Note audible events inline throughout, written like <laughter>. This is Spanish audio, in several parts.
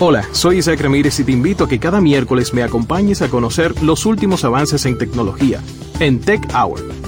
Hola, soy Isaac Ramírez y te invito a que cada miércoles me acompañes a conocer los últimos avances en tecnología en Tech Hour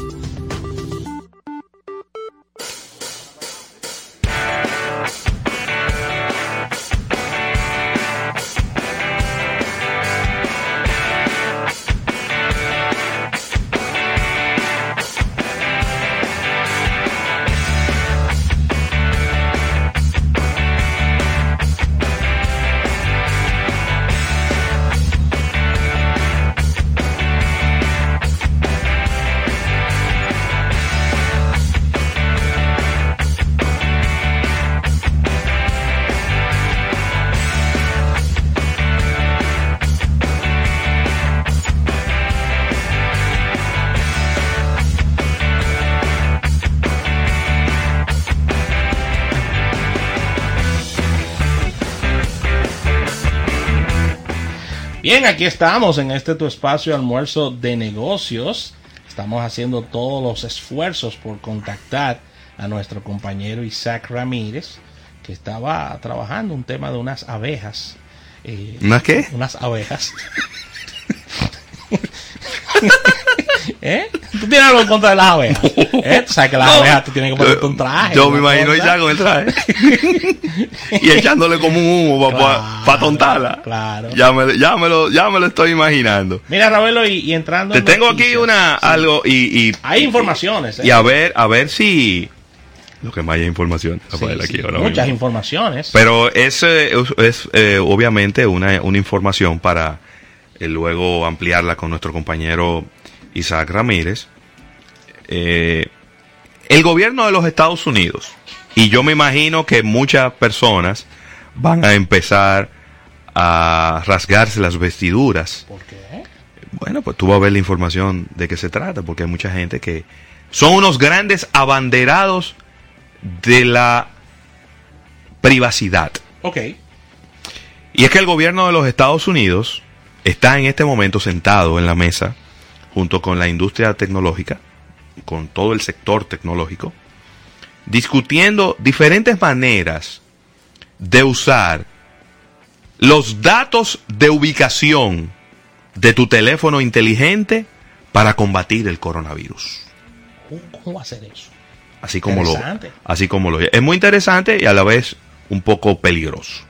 Bien, aquí estamos en este tu espacio almuerzo de negocios. Estamos haciendo todos los esfuerzos por contactar a nuestro compañero Isaac Ramírez, que estaba trabajando un tema de unas abejas. Eh, ¿Unas qué? Unas abejas. <laughs> <laughs> ¿Eh? ¿Tú tienes algo en contra de las abejas? <laughs> ¿Eh? Tú sabes que las abejas tú tienes que ponerte un traje. Yo me imagino ya con el traje. <laughs> y echándole como un humo para tontarla. Claro. Ya me, ya, me lo, ya me lo estoy imaginando. Mira, Ravelo, y, entrando. Te tengo aquí una, algo y, y, Hay informaciones. ¿eh? Y a ver, a ver si. Lo que más hay información. aquí muchas informaciones. Pero es, eh, es, eh, obviamente una, una información para luego ampliarla con nuestro compañero Isaac Ramírez, eh, el gobierno de los Estados Unidos, y yo me imagino que muchas personas van a empezar a rasgarse las vestiduras. ¿Por qué? Bueno, pues tú vas a ver la información de qué se trata, porque hay mucha gente que son unos grandes abanderados de la privacidad. Ok. Y es que el gobierno de los Estados Unidos está en este momento sentado en la mesa junto con la industria tecnológica, con todo el sector tecnológico, discutiendo diferentes maneras de usar los datos de ubicación de tu teléfono inteligente para combatir el coronavirus. ¿Cómo va a ser eso? Así como lo, así como lo es muy interesante y a la vez un poco peligroso.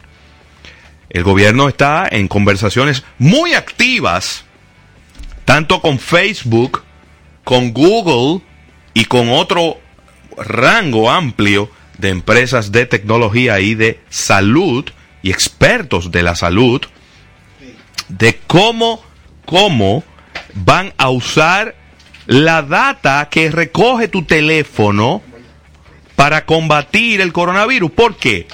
El gobierno está en conversaciones muy activas tanto con Facebook, con Google y con otro rango amplio de empresas de tecnología y de salud y expertos de la salud de cómo, cómo van a usar la data que recoge tu teléfono para combatir el coronavirus. ¿Por qué?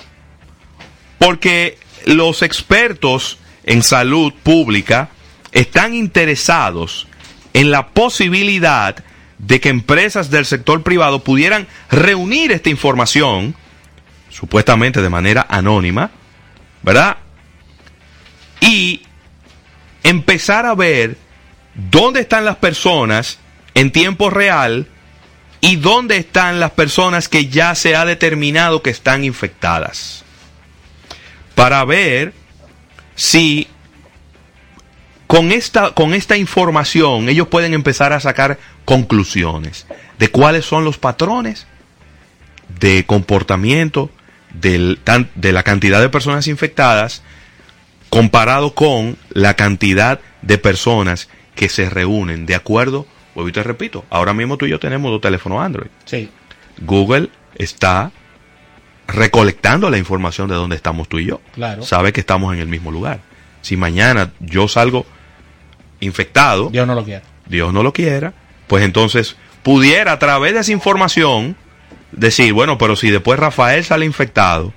Porque los expertos en salud pública están interesados en la posibilidad de que empresas del sector privado pudieran reunir esta información, supuestamente de manera anónima, ¿verdad? Y empezar a ver dónde están las personas en tiempo real y dónde están las personas que ya se ha determinado que están infectadas. Para ver si con esta, con esta información ellos pueden empezar a sacar conclusiones de cuáles son los patrones de comportamiento del, de la cantidad de personas infectadas comparado con la cantidad de personas que se reúnen de acuerdo, hoy te repito, ahora mismo tú y yo tenemos dos teléfonos Android. Sí. Google está recolectando la información de dónde estamos tú y yo. Claro. Sabe que estamos en el mismo lugar. Si mañana yo salgo infectado, Dios no lo quiera. Dios no lo quiera, pues entonces pudiera a través de esa información decir, bueno, pero si después Rafael sale infectado,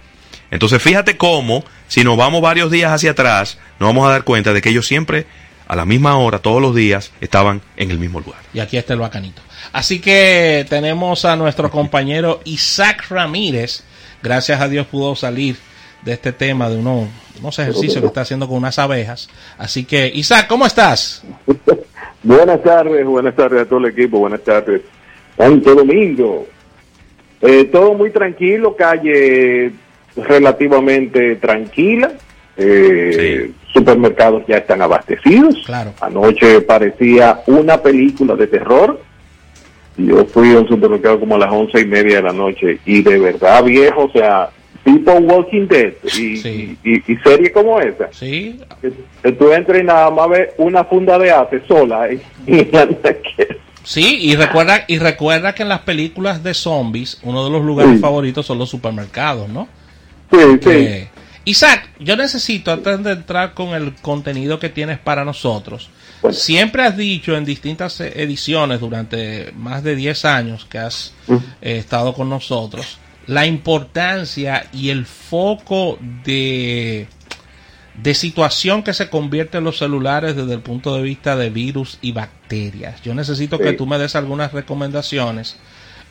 entonces fíjate cómo, si nos vamos varios días hacia atrás, nos vamos a dar cuenta de que ellos siempre, a la misma hora, todos los días, estaban en el mismo lugar. Y aquí está el bacanito. Así que tenemos a nuestro compañero Isaac Ramírez. Gracias a Dios pudo salir de este tema de uno, unos ejercicios que está haciendo con unas abejas. Así que, Isaac, ¿cómo estás? <laughs> buenas tardes, buenas tardes a todo el equipo, buenas tardes. Santo Domingo. Eh, todo muy tranquilo, calle relativamente tranquila. Eh, Supermercados ya están abastecidos. Claro. Anoche parecía una película de terror. Yo fui a un supermercado como a las once y media de la noche y de verdad viejo, o sea, tipo Walking Dead y, y, serie como esa. Sí. Que, tú entres y nada más ves una funda de ate sola. <laughs> Y, Sí, y recuerda, y recuerda que en las películas de zombies, uno de los lugares favoritos son los supermercados, ¿no? Sí, sí. Isaac, yo necesito, antes de entrar con el contenido que tienes para nosotros, siempre has dicho en distintas ediciones durante más de 10 años que has eh, estado con nosotros, la importancia y el foco de de situación que se convierte en los celulares desde el punto de vista de virus y bacterias. Yo necesito que tú me des algunas recomendaciones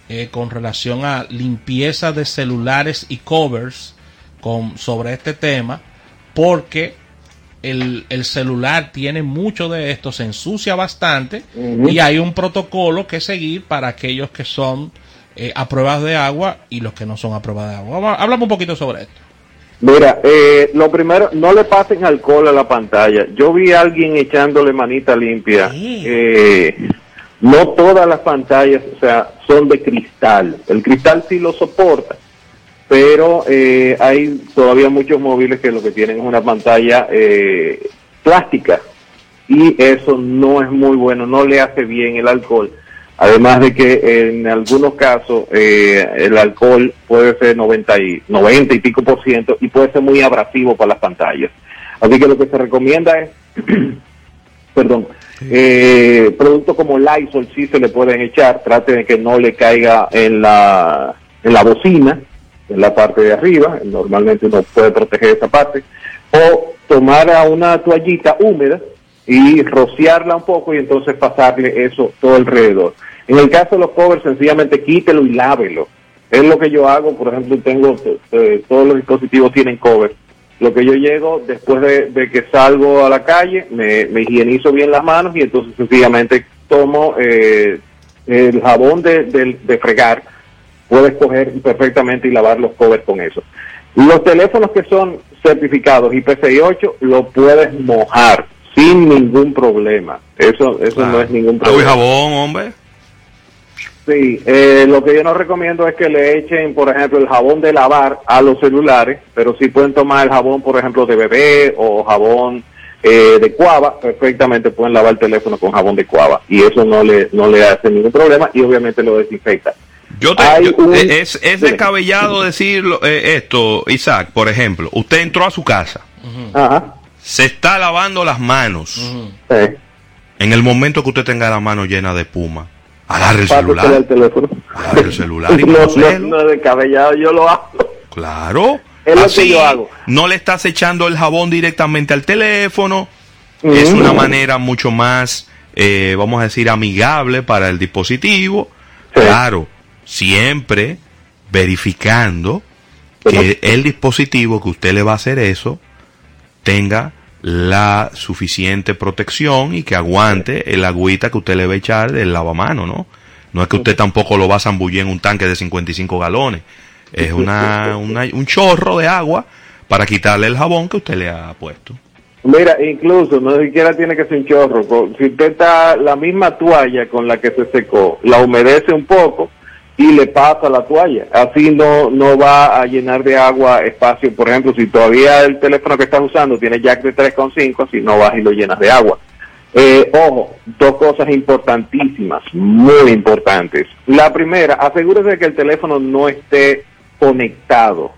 eh, con relación a limpieza de celulares y covers con, sobre este tema, porque el, celular tiene mucho de esto, se ensucia bastante y hay un protocolo que seguir para aquellos que son eh, a pruebas de agua y los que no son a prueba de agua. Hablamos un poquito sobre esto. Mira, eh, lo primero, no le pasen alcohol a la pantalla. Yo vi a alguien echándole manita limpia. Eh, no todas las pantallas, o sea, son de cristal. El cristal sí lo soporta, pero eh, hay todavía muchos móviles que lo que tienen es una pantalla plástica y eso no es muy bueno, no le hace bien el alcohol. Además de que en algunos casos eh, el alcohol puede ser 90 y, 90 y pico por ciento y puede ser muy abrasivo para las pantallas. Así que lo que se recomienda es, <clears throat> perdón, eh, productos como Lysol sí se le pueden echar, trate de que no le caiga en la, en la bocina, en la parte de arriba, normalmente uno puede proteger esa parte, o tomar a una toallita húmeda y rociarla un poco y entonces pasarle eso todo alrededor. En el caso de los covers, sencillamente quítelo y lávelo. Es lo que yo hago, por ejemplo, tengo, eh, todos los dispositivos tienen covers. Lo que yo llego después de, que salgo a la calle, me, higienizo bien las manos y entonces sencillamente tomo eh, el jabón de, de, fregar, puedes coger perfectamente y lavar los covers con eso. Los teléfonos que son certificados IPCI 8 lo puedes mojar sin ningún problema. Eso eso no es ningún problema. jabón, hombre? Sí, eh, lo que yo no recomiendo es que le echen, por ejemplo, el jabón de lavar a los celulares, pero si pueden tomar el jabón, por ejemplo, de bebé o jabón eh, de cuava, perfectamente pueden lavar el teléfono con jabón de cuava y eso no le, no le hace ningún problema y obviamente lo desinfecta. Yo te, es, es descabellado decirlo eh, esto, Isaac, por ejemplo, usted entró a su casa, se está lavando las manos, en el momento que usted tenga la mano llena de puma Agarre el celular. El teléfono. Agarre el celular. Y <laughs> no, yo lo hago. Claro. Es lo que yo hago. No le estás echando el jabón directamente al teléfono. Es una manera mucho más, eh, vamos a decir, amigable para el dispositivo. Claro, siempre verificando que el dispositivo que usted le va a hacer eso tenga la suficiente protección y que aguante el agüita que usted le va a echar del lavamano, ¿no? No es que usted tampoco lo va a zambullir en un tanque de 55 galones. Es <laughs> una, un chorro de agua para quitarle el jabón que usted le ha puesto. Mira, incluso no siquiera tiene que ser un chorro. Si usted está la misma toalla con la que se secó, la humedece un poco, y le pasa la toalla. Así no, no va a llenar de agua espacio. Por ejemplo, si todavía el teléfono que estás usando tiene jack de 3.5, si no vas y lo llenas de agua. Eh, ojo, dos cosas importantísimas, muy importantes. La primera, asegúrese de que el teléfono no esté conectado.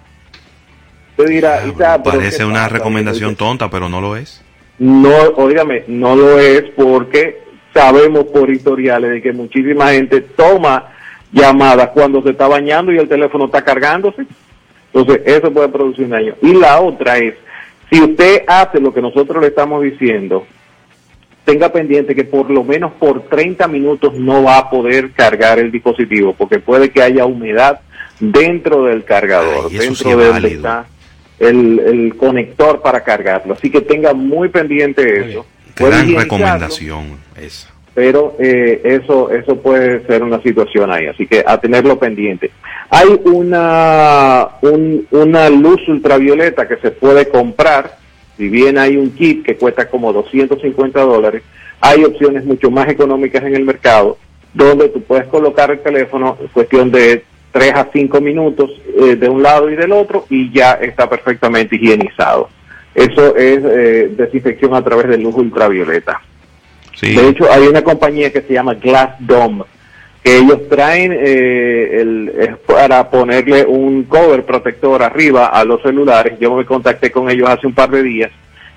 Usted dirá, ah, parece una recomendación tonta, pero no lo es. No, oígame, no lo es porque sabemos por historiales de que muchísima gente toma llamadas cuando se está bañando y el teléfono está cargándose. Entonces, eso puede producir un daño. Y la otra es, si usted hace lo que nosotros le estamos diciendo, tenga pendiente que por lo menos por 30 minutos no va a poder cargar el dispositivo, porque puede que haya humedad dentro del cargador, dentro de donde está el, el, conector para cargarlo. Así que tenga muy pendiente eso. Gran recomendación esa. Pero eh, eso eso puede ser una situación ahí, así que a tenerlo pendiente. Hay una una luz ultravioleta que se puede comprar, si bien hay un kit que cuesta como 250 dólares, hay opciones mucho más económicas en el mercado donde tú puedes colocar el teléfono en cuestión de 3 a 5 minutos eh, de un lado y del otro y ya está perfectamente higienizado. Eso es eh, desinfección a través de luz ultravioleta. De hecho, hay una compañía que se llama Glass Dome, que ellos traen eh, el, para ponerle un cover protector arriba a los celulares. Yo me contacté con ellos hace un par de días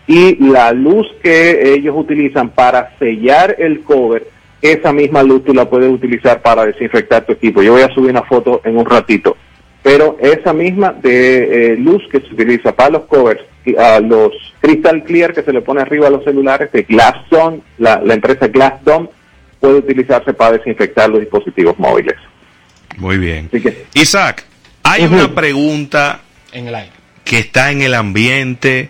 y la luz que ellos utilizan para sellar el cover, esa misma luz tú la puedes utilizar para desinfectar tu equipo. Yo voy a subir una foto en un ratito. Pero esa misma de eh, luz que se utiliza para los covers a los Crystal Clear que se le pone arriba a los celulares de Glasson, la, la empresa Glassdome, puede utilizarse para desinfectar los dispositivos móviles. Muy bien. Isaac, hay una pregunta en el aire. que está en el ambiente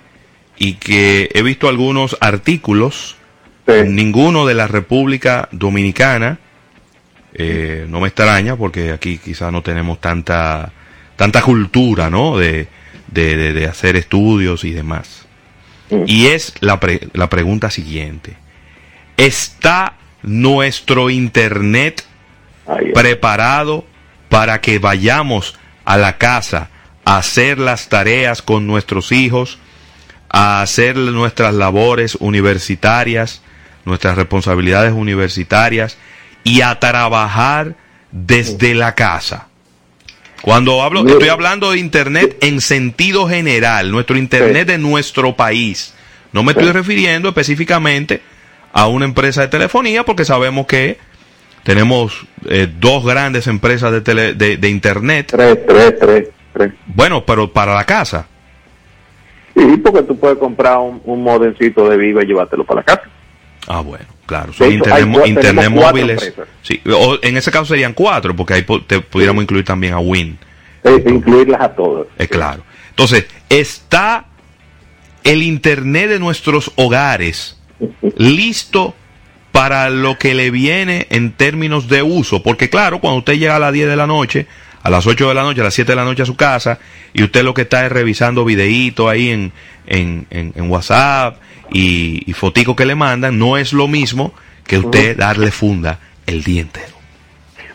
y que he visto algunos artículos, ninguno de la República Dominicana, eh, no me extraña porque aquí quizás no tenemos tanta tanta cultura, ¿no? De, de, hacer estudios y demás. Y es la, la pregunta siguiente. ¿Está nuestro Internet preparado para que vayamos a la casa a hacer las tareas con nuestros hijos, a hacer nuestras labores universitarias, nuestras responsabilidades universitarias y a trabajar desde la casa? Cuando hablo, estoy hablando de Internet en sentido general, nuestro Internet de nuestro país. No me estoy refiriendo específicamente a una empresa de telefonía porque sabemos que tenemos eh, dos grandes empresas de, de, Internet. Tres, tres, tres, tres. Bueno, pero para la casa. Sí, porque tú puedes comprar un, un modencito de Viva y llevártelo para la casa. Ah, bueno. Claro, son internet, móviles. Sí, o en ese caso serían cuatro, porque ahí te pudiéramos incluir también a Win. incluirlas a todos. Es claro. Entonces, está el internet de nuestros hogares <laughs> listo para lo que le viene en términos de uso. Porque claro, cuando usted llega a las 10 de la noche, a las 8 de la noche, a las 7 de la noche a su casa, y usted lo que está es revisando videitos ahí en, en, en WhatsApp y, y fotico que le mandan, no es lo mismo que usted darle funda el día entero.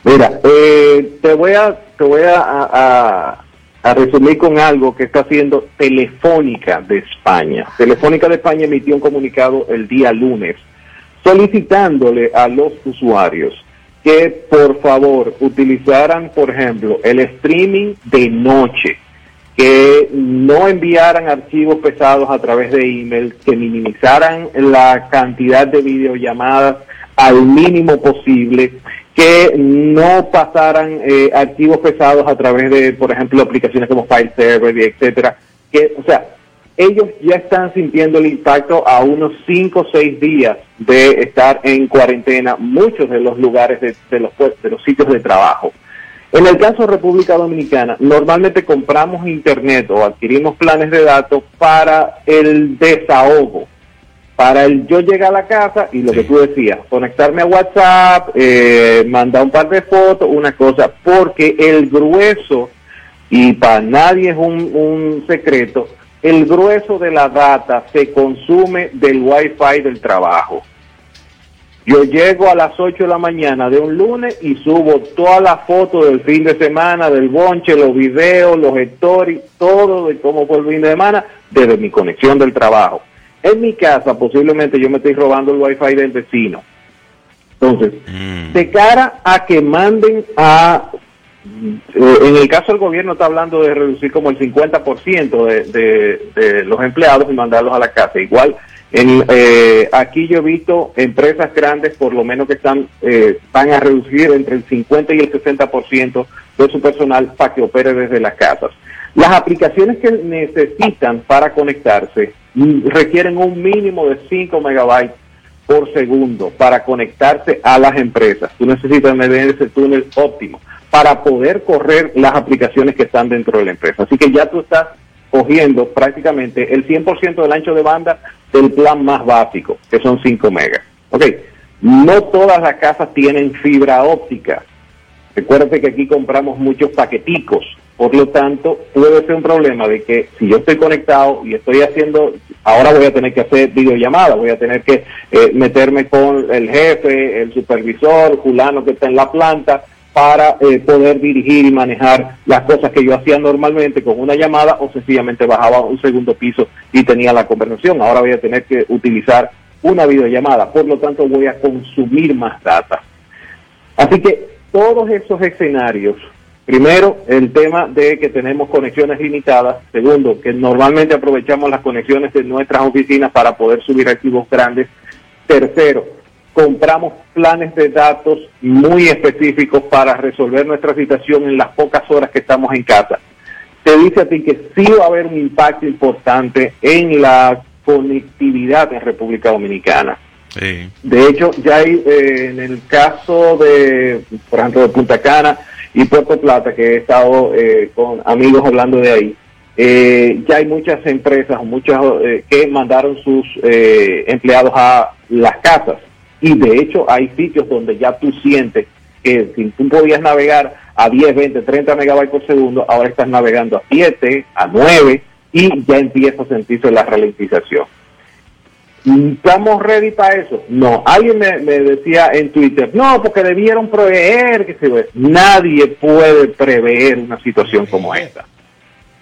Mira, eh, te voy a te voy a, a, resumir con algo que está haciendo Telefónica de España. Telefónica de España emitió un comunicado el día lunes solicitándole a los usuarios que por favor utilizaran, por ejemplo, el streaming de noche que no enviaran archivos pesados a través de email, que minimizaran la cantidad de videollamadas al mínimo posible, que no pasaran eh, archivos pesados a través de, por ejemplo, aplicaciones como File Server, etcétera. Que, o sea, ellos ya están sintiendo el impacto a unos 5 o 6 días de estar en cuarentena, muchos de los lugares de, los, de los sitios de trabajo. En el caso de República Dominicana, normalmente compramos internet o adquirimos planes de datos para el desahogo, para el yo llegar a la casa y lo que tú decías, conectarme a WhatsApp, eh, mandar un par de fotos, una cosa, porque el grueso, y para nadie es un, un secreto, el grueso de la data se consume del Wi-Fi del trabajo. Yo llego a las 8 de la mañana de un lunes y subo todas las fotos del fin de semana, del bonche, los videos, los stories, todo de cómo fue el fin de semana desde mi conexión del trabajo. En mi casa posiblemente yo me estoy robando el wifi del vecino. Entonces, mm. de cara a que manden a... Eh, en el caso del gobierno está hablando de reducir como el 50% de, de, de los empleados y mandarlos a la casa. Igual en, eh, aquí yo he visto empresas grandes, por lo menos que están eh, van a reducir entre el 50 y el 60% de su personal para que opere desde las casas. Las aplicaciones que necesitan para conectarse requieren un mínimo de 5 megabytes por segundo para conectarse a las empresas. Tú necesitas medir ese túnel óptimo para poder correr las aplicaciones que están dentro de la empresa. Así que ya tú estás cogiendo prácticamente el 100% del ancho de banda del plan más básico, que son 5 megas. Ok, No todas las casas tienen fibra óptica. Recuerde que aquí compramos muchos paqueticos. Por lo tanto, puede ser un problema de que si yo estoy conectado y estoy haciendo, ahora voy a tener que hacer videollamada, voy a tener que eh, meterme con el jefe, el supervisor, fulano que está en la planta, para eh, poder dirigir y manejar las cosas que yo hacía normalmente con una llamada o sencillamente bajaba un segundo piso y tenía la conversación. Ahora voy a tener que utilizar una videollamada, por lo tanto voy a consumir más data. Así que todos esos escenarios, primero el tema de que tenemos conexiones limitadas, segundo que normalmente aprovechamos las conexiones de nuestras oficinas para poder subir archivos grandes, tercero, compramos planes de datos muy específicos para resolver nuestra situación en las pocas horas que estamos en casa. Te dice a ti que sí va a haber un impacto importante en la conectividad en República Dominicana. De hecho, ya hay eh, en el caso de, por ejemplo, de Punta Cana y Puerto Plata, que he estado eh, con amigos hablando de ahí, eh, ya hay muchas empresas, muchas que mandaron sus empleados a las casas y de hecho hay sitios donde ya tú sientes que si tú podías navegar a 10, 20, 30 megabytes por segundo, ahora estás navegando a 7, a 9 y ya empieza a sentirse la ralentización. ¿Estamos ready para eso? No. Alguien me, decía en Twitter, no, porque debieron prever que se Nadie puede prever una situación como esta.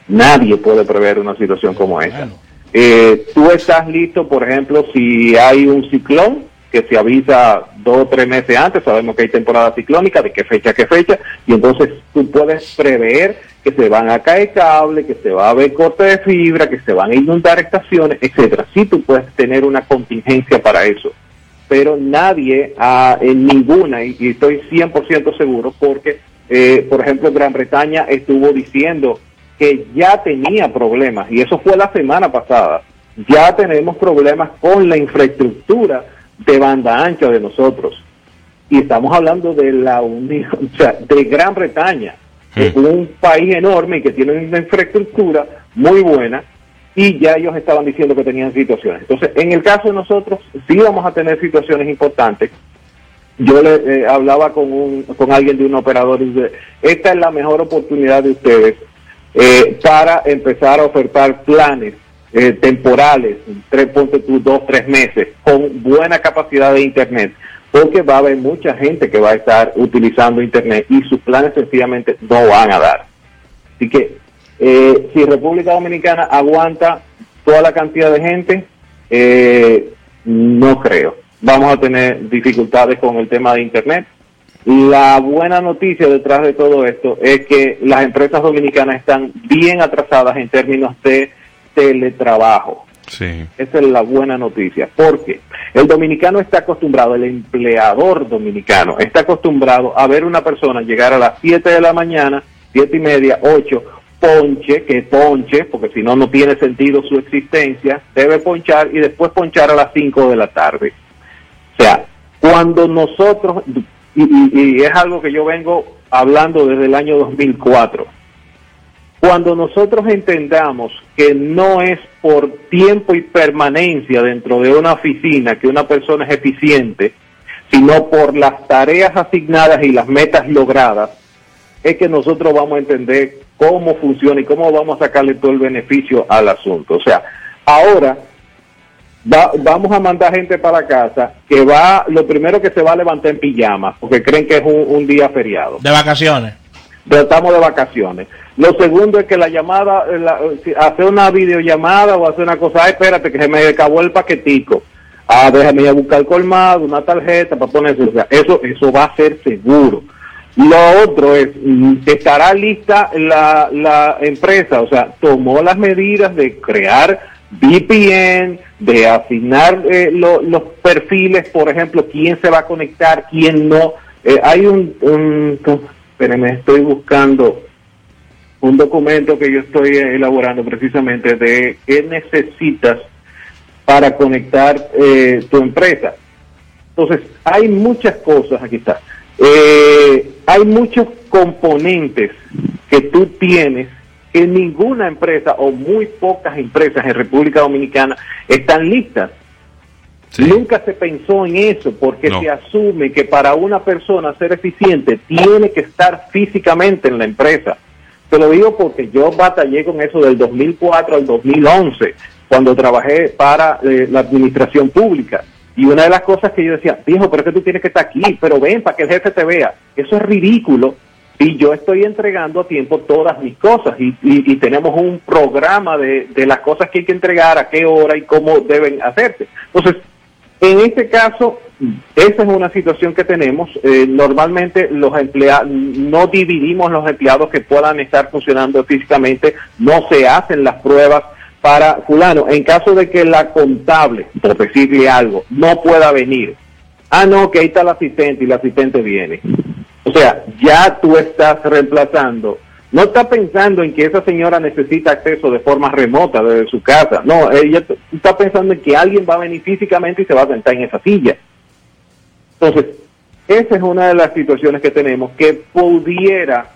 Nadie puede prever una situación como esta. Eh, tú estás listo, por ejemplo, si hay un ciclón, que se avisa dos o tres meses antes, sabemos que hay temporada ciclónica, de qué fecha, qué fecha, y entonces tú puedes prever que se van a caer cables, que se va a haber corte de fibra, que se van a inundar estaciones, etcétera. Sí tú puedes tener una contingencia para eso, pero nadie ha, en ninguna, y, estoy 100% seguro, porque, eh, por ejemplo, Gran Bretaña estuvo diciendo que ya tenía problemas, y eso fue la semana pasada, ya tenemos problemas con la infraestructura de banda ancha de nosotros. Y estamos hablando de la Unión, <laughs> o sea, de Gran Bretaña, es un país enorme que tiene una infraestructura muy buena y ya ellos estaban diciendo que tenían situaciones. Entonces, en el caso de nosotros, sí vamos a tener situaciones importantes. Yo le eh, hablaba con, un, con alguien de un operador y dice, esta es la mejor oportunidad de ustedes eh, para empezar a ofertar planes eh, temporales, tres, ponte tú, dos, tres meses, con buena capacidad de Internet, porque va a haber mucha gente que va a estar utilizando Internet y sus planes sencillamente no van a dar. Así que eh, si República Dominicana aguanta toda la cantidad de gente, eh, no creo. Vamos a tener dificultades con el tema de Internet. La buena noticia detrás de todo esto es que las empresas dominicanas están bien atrasadas en términos de teletrabajo. Sí. Esa es la buena noticia, porque el dominicano está acostumbrado, el empleador dominicano está acostumbrado a ver una persona llegar a las 7 de la mañana, siete y media, 8, ponche, que ponche, porque si no, no tiene sentido su existencia, debe ponchar y después ponchar a las 5 de la tarde. O sea, cuando nosotros, y, y es algo que yo vengo hablando desde el año 2004, cuando nosotros entendamos que no es por tiempo y permanencia dentro de una oficina que una persona es eficiente, sino por las tareas asignadas y las metas logradas, es que nosotros vamos a entender cómo funciona y cómo vamos a sacarle todo el beneficio al asunto. O sea, ahora vamos a mandar gente para casa que va, lo primero que se va a levantar en pijama, porque creen que es un, un día feriado. De vacaciones. Estamos de vacaciones. Lo segundo es que la llamada, hacer una videollamada o hacer una cosa, espérate que se me acabó el paquetico. Ah, déjame ir a buscar colmado, una tarjeta para ponerse. eso, eso va a ser seguro. Lo otro es, mm, estará lista la, la empresa, o sea, tomó las medidas de crear VPN, de asignar eh, los perfiles, por ejemplo, quién se va a conectar, quién no. Eh, hay un, un, espérenme, estoy buscando un documento que yo estoy elaborando precisamente de qué necesitas para conectar eh, tu empresa. Entonces, hay muchas cosas, aquí está, eh, hay muchos componentes que tú tienes que ninguna empresa o muy pocas empresas en República Dominicana están listas. Nunca se pensó en eso porque se asume que para una persona ser eficiente tiene que estar físicamente en la empresa. Te lo digo porque yo batallé con eso del 2004 al 2011, cuando trabajé para eh, la administración pública. Y una de las cosas que yo decía, viejo, pero es que tú tienes que estar aquí, pero ven para que el jefe te vea. Eso es ridículo y yo estoy entregando a tiempo todas mis cosas y, y, tenemos un programa de, de, las cosas que hay que entregar, a qué hora y cómo deben hacerse. Entonces, en este caso, esa es una situación que tenemos. Eh, normalmente los empleados, no dividimos los empleados que puedan estar funcionando físicamente, no se hacen las pruebas para fulano. En caso de que la contable, por decirle algo, no pueda venir, ah, no, que ahí está el asistente y el asistente viene o sea, ya tú estás reemplazando. No está pensando en que esa señora necesita acceso de forma remota desde su casa. No, ella está pensando en que alguien va a venir físicamente y se va a sentar en esa silla. Entonces, esa es una de las situaciones que tenemos que pudiera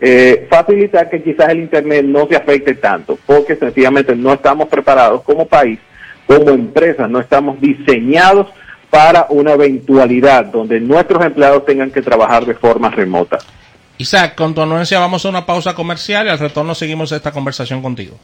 eh, facilitar que quizás el Internet no se afecte tanto, porque sencillamente no estamos preparados como país, como empresa, no estamos diseñados para una eventualidad donde nuestros empleados tengan que trabajar de forma remota. Isaac, con tu anuencia vamos a una pausa comercial y al retorno seguimos esta conversación contigo.